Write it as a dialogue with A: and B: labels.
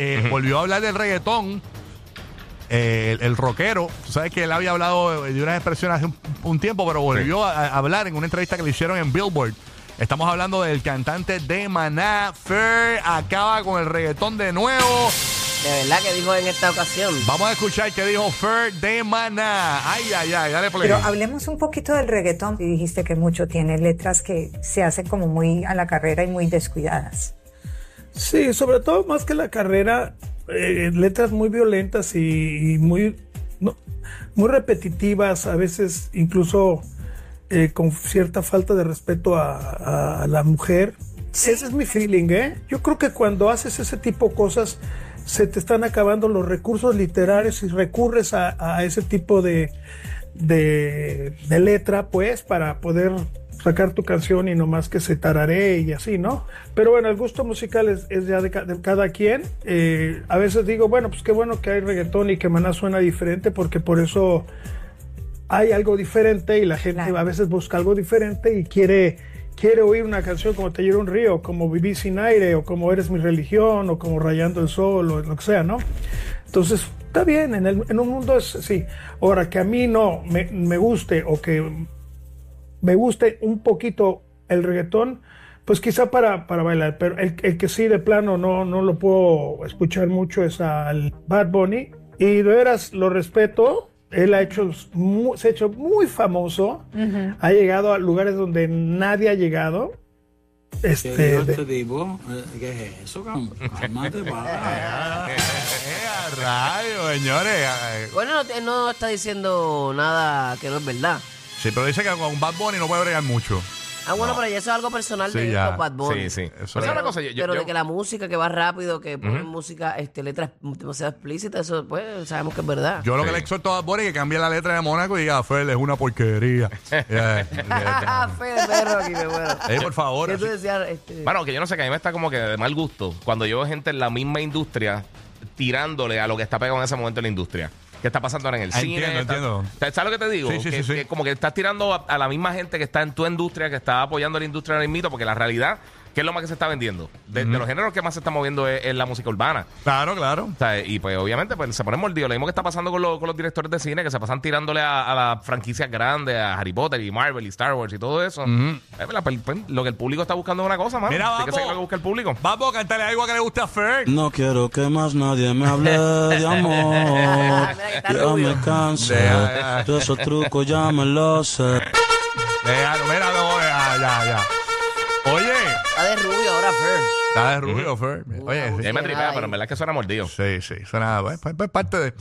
A: eh, volvió a hablar del reggaetón. eh, el, el rockero, tú sabes que él había hablado de unas expresiones hace un, un tiempo, pero volvió a, a hablar en una entrevista que le hicieron en Billboard. Estamos hablando del cantante de Maná, Fer, acaba con el reggaetón de nuevo.
B: De verdad que dijo en esta ocasión.
A: Vamos a escuchar qué dijo Fer de Maná. Ay, ay, ay, dale play.
C: Pero hablemos un poquito del reggaetón. Y dijiste que mucho tiene letras que se hacen como muy a la carrera y muy descuidadas.
D: Sí, sobre todo más que la carrera, eh, letras muy violentas y, y muy, no, muy repetitivas, a veces incluso eh, con cierta falta de respeto a, la mujer. Ese es mi feeling, ¿eh? Yo creo que cuando haces ese tipo de cosas, se te están acabando los recursos literarios y recurres a, a ese tipo de, de, de letra, pues, para poder sacar tu canción y no más que se tararé y así, ¿no? Pero bueno, el gusto musical es, es ya de, ca- de cada quien. Eh, a veces digo, bueno, pues qué bueno que hay reggaetón y que Maná suena diferente porque por eso hay algo diferente y la gente
C: Claro.
D: a veces busca algo diferente y quiere, quiere oír una canción como Te lloro un río, como Viví sin aire, o como Eres mi religión, o como Rayando el sol, o lo que sea, ¿no? Entonces, está bien, en, el- en un mundo es sí. Ahora, que a mí no me, me guste o que me guste un poquito el reggaetón, pues quizá para, para bailar, pero el, el que sí de plano no, no lo puedo escuchar mucho es al Bad Bunny. Y de veras lo respeto. Él ha hecho, se ha hecho muy famoso. Ha llegado a lugares donde nadie ha llegado. Este,
E: ¿Qué dijo
D: de-
E: tipo? Eh, ¿Qué es eso? Cálmate,
A: a rayos, señores.
B: Bueno, no, no está diciendo nada que no es verdad.
A: Sí, pero dice que con Bad Bunny no puede bregar mucho.
B: Ah, bueno, pero ya eso es algo personal
A: Sí,
B: de
A: ya.
B: Bad Bunny.
F: Sí, sí.
A: Eso
F: Pero
A: es.
F: ¿sabes una cosa? Yo- yo-
B: pero
F: yo-
B: de que la música que va rápido, que ponen música, este, letras demasiado explícitas, eso pues sabemos que es verdad.
A: Yo lo que
F: Sí.
A: le exhorto a Bad Bunny es que cambie la letra de Mónaco y diga, Fel, es una porquería. Yeah, yeah.
B: Fe de perro aquí, me muero.
A: Ey, por favor.
B: ¿Qué tú
A: así-
B: decías? Este,
F: Bueno, que yo no sé, que a mí me está como que de mal gusto cuando yo veo gente en la misma industria tirándole a lo que está pegado en ese momento en la industria. ¿Qué está pasando ahora en el
A: Ah,
F: cine?
A: entiendo,
F: Está-
A: entiendo.
F: ¿Sabes lo que te digo?
A: Sí, sí,
F: que,
A: sí,
F: que como que estás tirando a, a la misma gente que está en tu industria, que está apoyando la industria ahora mismo, porque la realidad, ¿qué es lo más que se está vendiendo? De, de los géneros que más se está moviendo es, es la música urbana.
A: Claro, claro.
F: O sea, y pues obviamente pues, se ponen mordidos. Lo mismo que está pasando con, los- con los directores de cine, que se pasan tirándole a, a las franquicias grandes, a Harry Potter y Marvel y Star Wars y todo eso. Eh, la- pues, lo que el público está buscando es una cosa, mano.
A: Mira,
F: Tiene que
A: vamos.
F: lo que busca el público.
A: Vamos a cantarle algo que le guste a Fer.
E: No quiero que más nadie me hable de amor. Ya
B: rubio.
E: me esos trucos ya me los sé.
A: Déjalo, míralo, ya, ya, ya.
B: De rubio ahora, Fer.
A: está de rubio, Fer. Oye, sí.
F: Me tripea, pero en verdad es que suena mordido.
A: Sí, sí, suena pues, pues, pues, parte de.